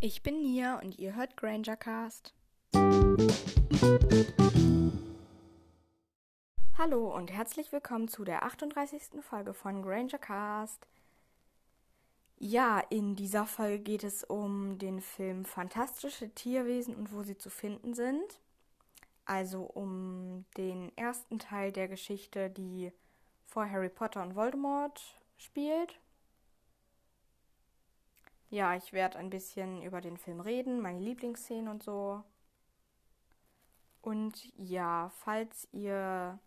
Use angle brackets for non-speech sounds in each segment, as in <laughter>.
Ich bin Nia und ihr hört Grangercast. Hallo und herzlich willkommen zu der 38. Folge von Grangercast. Ja, in dieser Folge geht es um den Film Fantastische Tierwesen und wo sie zu finden sind. Also um den ersten Teil der Geschichte, die vor Harry Potter und Voldemort spielt. Ja, ich werde ein bisschen über den Film reden, meine Lieblingsszenen und so. Und ja, falls ihr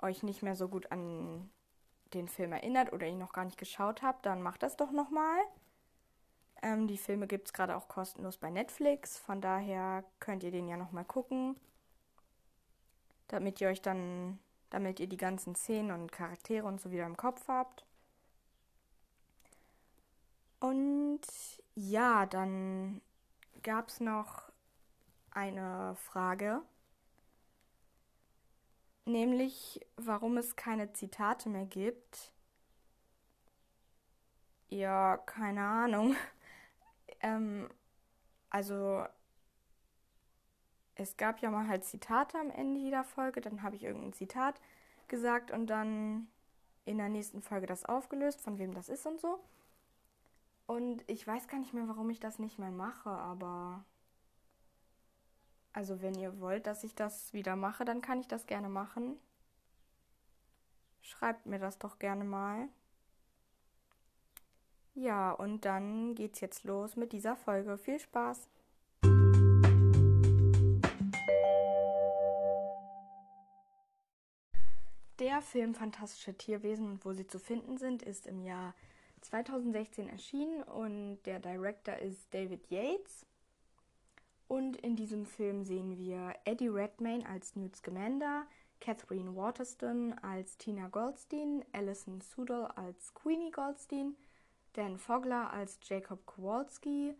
euch nicht mehr so gut an den Film erinnert oder ihn noch gar nicht geschaut habt, dann macht das doch nochmal. Ähm, die Filme gibt es gerade auch kostenlos bei Netflix, von daher könnt ihr den ja nochmal gucken, damit ihr euch dann, damit ihr die ganzen Szenen und Charaktere und so wieder im Kopf habt. Und ja, dann gab es noch eine Frage, nämlich warum es keine Zitate mehr gibt. Ja, keine Ahnung. <laughs> ähm, also es gab ja mal halt Zitate am Ende jeder Folge, dann habe ich irgendein Zitat gesagt und dann in der nächsten Folge das aufgelöst, von wem das ist und so. Und ich weiß gar nicht mehr, warum ich das nicht mehr mache, aber. Also, wenn ihr wollt, dass ich das wieder mache, dann kann ich das gerne machen. Schreibt mir das doch gerne mal. Ja, und dann geht's jetzt los mit dieser Folge. Viel Spaß! Der Film Fantastische Tierwesen und wo sie zu finden sind, ist im Jahr 2016 erschienen und der Director ist David Yates. Und in diesem Film sehen wir Eddie Redmayne als Newt Scamander, Catherine Waterston als Tina Goldstein, Alison Sudol als Queenie Goldstein, Dan Fogler als Jacob Kowalski,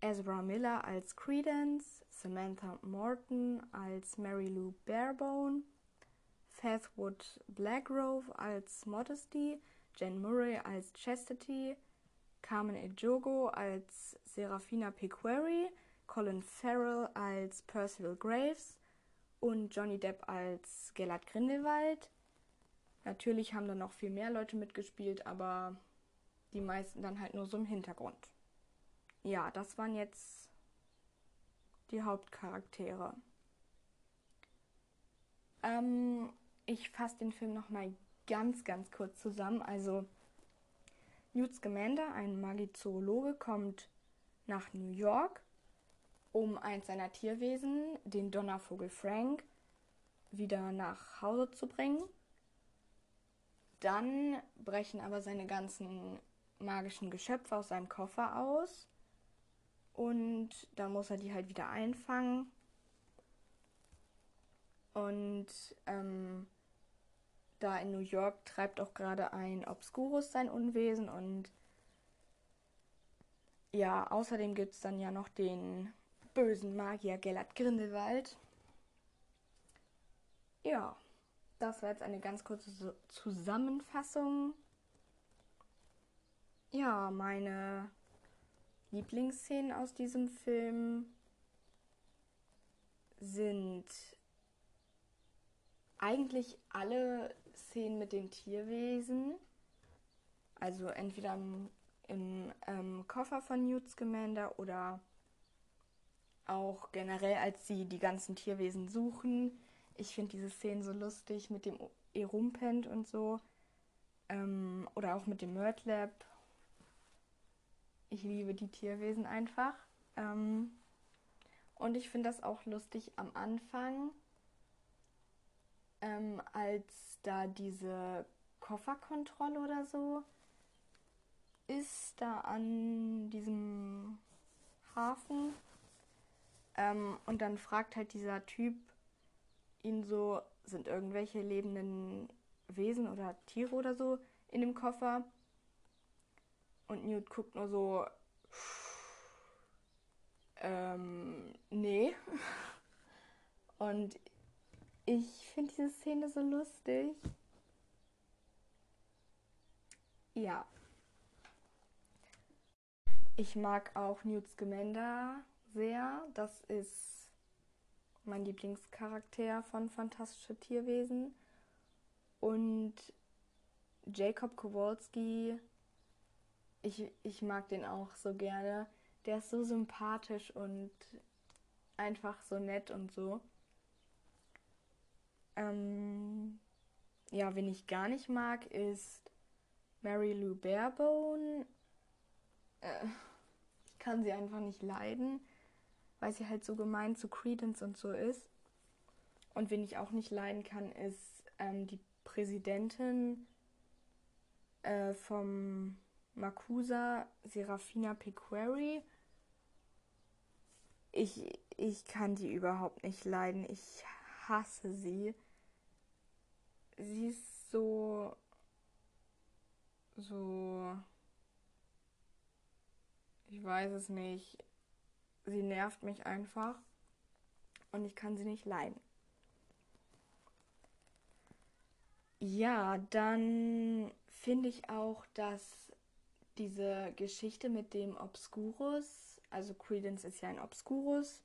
Ezra Miller als Credence, Samantha Morton als Mary Lou Barebone, Faithwood Blackgrove als Modesty, Jen Murray als Chastity, Carmen Ejogo als Serafina Pequeri, Colin Farrell als Percival Graves und Johnny Depp als Gellert Grindelwald. Natürlich haben da noch viel mehr Leute mitgespielt, aber die meisten dann halt nur so im Hintergrund. Ja, das waren jetzt die Hauptcharaktere. Ähm, ich fasse den Film nochmal ganz, ganz kurz zusammen. Also Newt Scamander, ein Magizoologe, kommt nach New York, um eins seiner Tierwesen, den Donnervogel Frank, wieder nach Hause zu bringen. Dann brechen aber seine ganzen magischen Geschöpfe aus seinem Koffer aus und dann muss er die halt wieder einfangen. Und ähm, da in New York treibt auch gerade ein Obscurus sein Unwesen und ja, außerdem gibt es dann ja noch den bösen Magier Gellert Grindelwald. Ja, das war jetzt eine ganz kurze Zusammenfassung. Ja, meine Lieblingsszenen aus diesem Film sind eigentlich alle Szenen mit den Tierwesen. Also entweder im, im ähm, Koffer von Newt Scamander oder auch generell, als sie die ganzen Tierwesen suchen. Ich finde diese Szenen so lustig mit dem Erumpent und so. Ähm, oder auch mit dem Murtlab. Ich liebe die Tierwesen einfach. Ähm, und ich finde das auch lustig am Anfang, ähm, als da diese Kofferkontrolle oder so ist, da an diesem Hafen. Ähm, und dann fragt halt dieser Typ ihn so, sind irgendwelche lebenden Wesen oder Tiere oder so in dem Koffer? Und Newt guckt nur so, ähm, nee. <laughs> Und ich finde diese Szene so lustig. Ja. Ich mag auch Newt Scamander sehr. Das ist mein Lieblingscharakter von Fantastische Tierwesen. Und Jacob Kowalski, ich, ich mag den auch so gerne. Der ist so sympathisch und einfach so nett und so. Ähm, ja, wen ich gar nicht mag, ist Mary Lou Barebone. Äh, ich kann sie einfach nicht leiden, weil sie halt so gemein zu Credence und so ist. Und wen ich auch nicht leiden kann, ist ähm, die Präsidentin äh, vom Makusa, Serafina Pequeri. Ich, ich kann die überhaupt nicht leiden. Ich hasse sie. Sie ist so. so. Ich weiß es nicht. Sie nervt mich einfach. Und ich kann sie nicht leiden. Ja, dann finde ich auch, dass diese Geschichte mit dem Obscurus, also Credence ist ja ein Obscurus,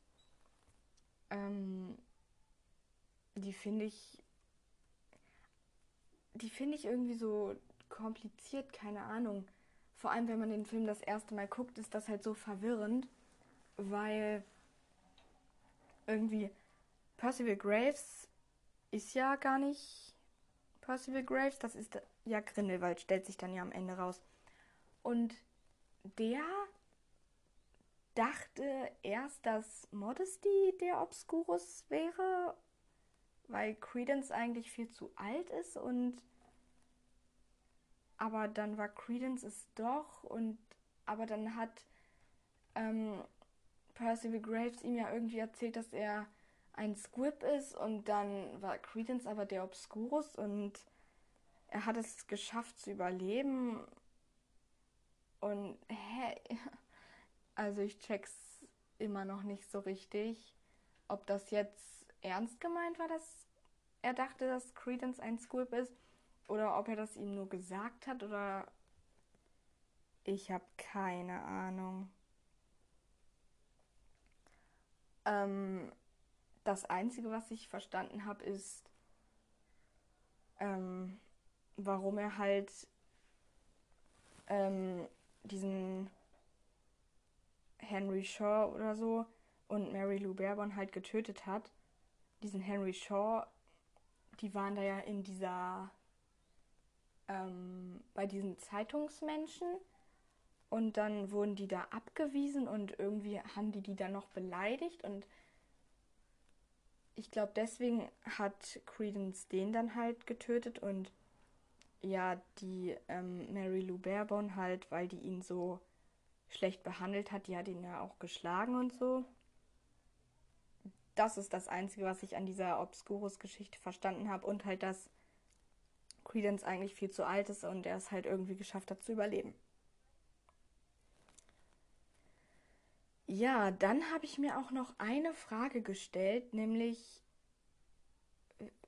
ähm, die finde ich, die finde ich irgendwie so kompliziert, keine Ahnung. Vor allem, wenn man den Film das erste Mal guckt, ist das halt so verwirrend, weil irgendwie Percival Graves ist ja gar nicht Percival Graves, das ist ja Grindelwald, stellt sich dann ja am Ende raus. Und der dachte erst, dass Modesty der Obscurus wäre, weil Credence eigentlich viel zu alt ist und aber dann war Credence es doch und aber dann hat ähm, Percival Graves ihm ja irgendwie erzählt, dass er ein Squib ist und dann war Credence aber der Obscurus und er hat es geschafft zu überleben und hä? <laughs> Also ich check's immer noch nicht so richtig, ob das jetzt ernst gemeint war, dass er dachte, dass Credence ein Squib ist oder ob er das ihm nur gesagt hat oder ich habe keine Ahnung. Ähm, das Einzige, was ich verstanden habe, ist, ähm, warum er halt ähm, diesen Henry Shaw oder so und Mary Lou Barebone halt getötet hat. Diesen Henry Shaw, die waren da ja in dieser, ähm, bei diesen Zeitungsmenschen und dann wurden die da abgewiesen und irgendwie haben die die dann noch beleidigt und ich glaube, deswegen hat Credence den dann halt getötet und ja, die ähm, Mary Lou Barebone halt, weil die ihn so schlecht behandelt hat, die hat ihn ja auch geschlagen und so. Das ist das Einzige, was ich an dieser Obscurus-Geschichte verstanden habe und halt, dass Credence eigentlich viel zu alt ist und er es halt irgendwie geschafft hat zu überleben. Ja, dann habe ich mir auch noch eine Frage gestellt, nämlich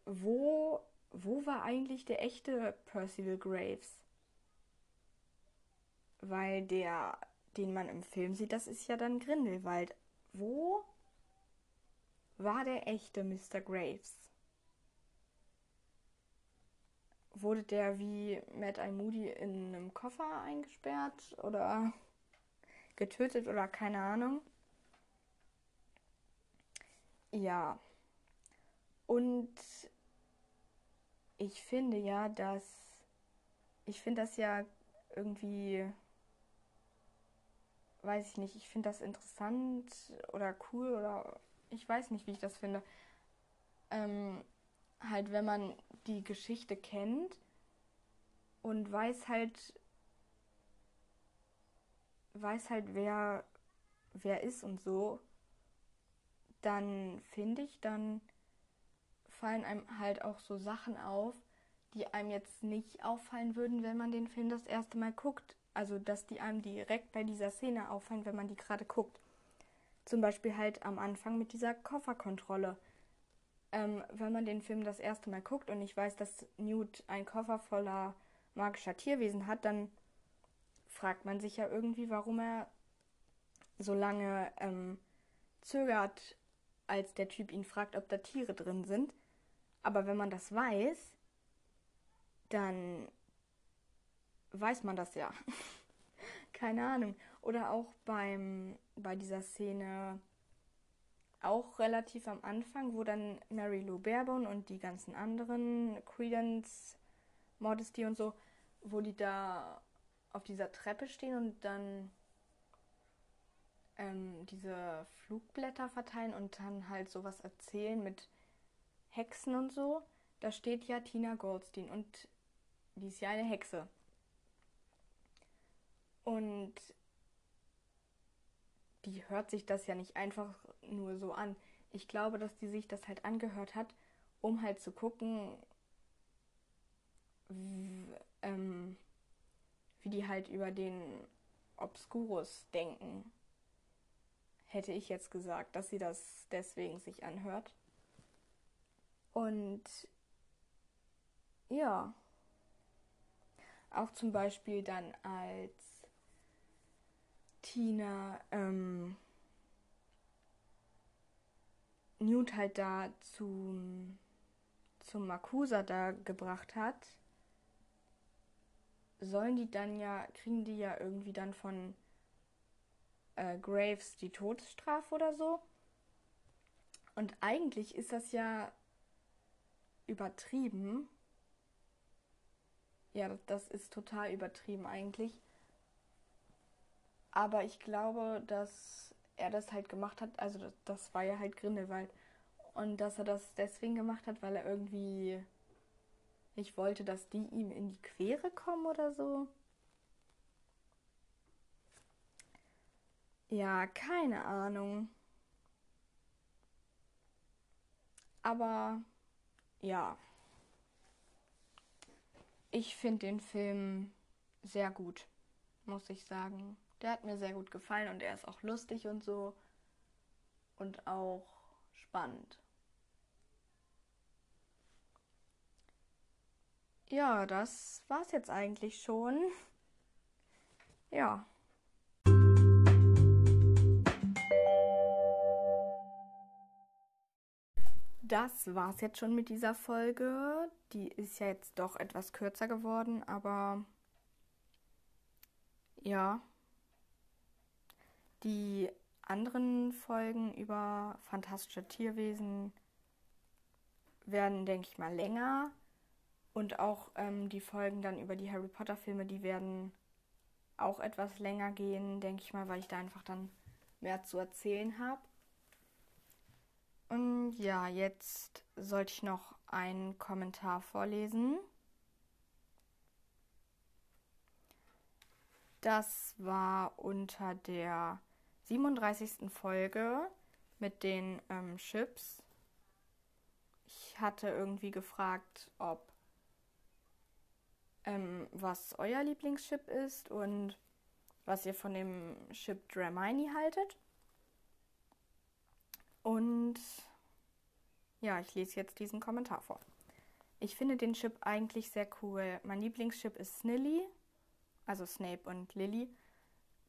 wo, wo war eigentlich der echte Percival Graves? Weil der, den man im Film sieht, das ist ja dann Grindelwald. Wo war der echte Mr. Graves? Wurde der wie Matt I. Moody in einem Koffer eingesperrt oder getötet oder keine Ahnung. Ja. Und ich finde ja, dass ich finde das ja irgendwie weiß ich nicht, ich finde das interessant oder cool oder ich weiß nicht, wie ich das finde. Ähm, halt, wenn man die Geschichte kennt und weiß halt, weiß halt, wer, wer ist und so, dann finde ich, dann fallen einem halt auch so Sachen auf, die einem jetzt nicht auffallen würden, wenn man den Film das erste Mal guckt. Also, dass die einem direkt bei dieser Szene auffallen, wenn man die gerade guckt. Zum Beispiel halt am Anfang mit dieser Kofferkontrolle. Ähm, wenn man den Film das erste Mal guckt und ich weiß, dass Newt einen Koffer voller magischer Tierwesen hat, dann fragt man sich ja irgendwie, warum er so lange ähm, zögert, als der Typ ihn fragt, ob da Tiere drin sind. Aber wenn man das weiß, dann weiß man das ja. <laughs> Keine Ahnung. Oder auch beim, bei dieser Szene, auch relativ am Anfang, wo dann Mary Lou Barebone und die ganzen anderen, Credence, Modesty und so, wo die da auf dieser Treppe stehen und dann ähm, diese Flugblätter verteilen und dann halt sowas erzählen mit Hexen und so. Da steht ja Tina Goldstein und die ist ja eine Hexe. Und die hört sich das ja nicht einfach nur so an. Ich glaube, dass die sich das halt angehört hat, um halt zu gucken, wie, ähm, wie die halt über den Obscurus denken. Hätte ich jetzt gesagt, dass sie das deswegen sich anhört. Und ja, auch zum Beispiel dann als Tina ähm, Newt halt da zum, zum Makusa da gebracht hat, sollen die dann ja, kriegen die ja irgendwie dann von äh, Graves die Todesstrafe oder so. Und eigentlich ist das ja übertrieben. Ja, das ist total übertrieben eigentlich. Aber ich glaube, dass er das halt gemacht hat, also das, das war ja halt Grindelwald. Und dass er das deswegen gemacht hat, weil er irgendwie nicht wollte, dass die ihm in die Quere kommen oder so. Ja, keine Ahnung. Aber ja. Ich finde den Film sehr gut, muss ich sagen. Der hat mir sehr gut gefallen und er ist auch lustig und so. Und auch spannend. Ja, das war's jetzt eigentlich schon. <laughs> Ja. Das war's jetzt schon mit dieser Folge. Die ist ja jetzt doch etwas kürzer geworden, aber ja, die anderen Folgen über fantastische Tierwesen werden, denke ich mal, länger. Und auch ähm, die Folgen dann über die Harry Potter Filme, die werden auch etwas länger gehen, denke ich mal, weil ich da einfach dann mehr zu erzählen habe. Und ja, jetzt sollte ich noch einen Kommentar vorlesen. Das war unter der 37. Folge mit den ähm, Chips. Ich hatte irgendwie gefragt, ob ähm, was euer Lieblingschip ist und was ihr von dem Chip Dramini haltet. Und ja, ich lese jetzt diesen Kommentar vor. Ich finde den Chip eigentlich sehr cool. Mein Lieblingschip ist Snilly, also Snape und Lily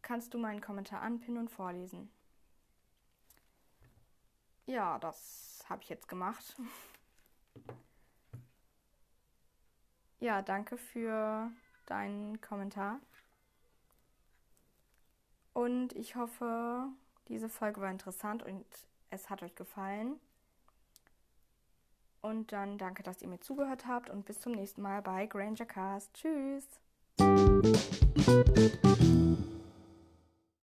kannst du meinen Kommentar anpinnen und vorlesen. Ja, das habe ich jetzt gemacht. <laughs> Ja, danke für deinen Kommentar. Und ich hoffe, diese Folge war interessant und es hat euch gefallen. Und dann danke, dass ihr mir zugehört habt und bis zum nächsten Mal bei Granger Cast. Tschüss!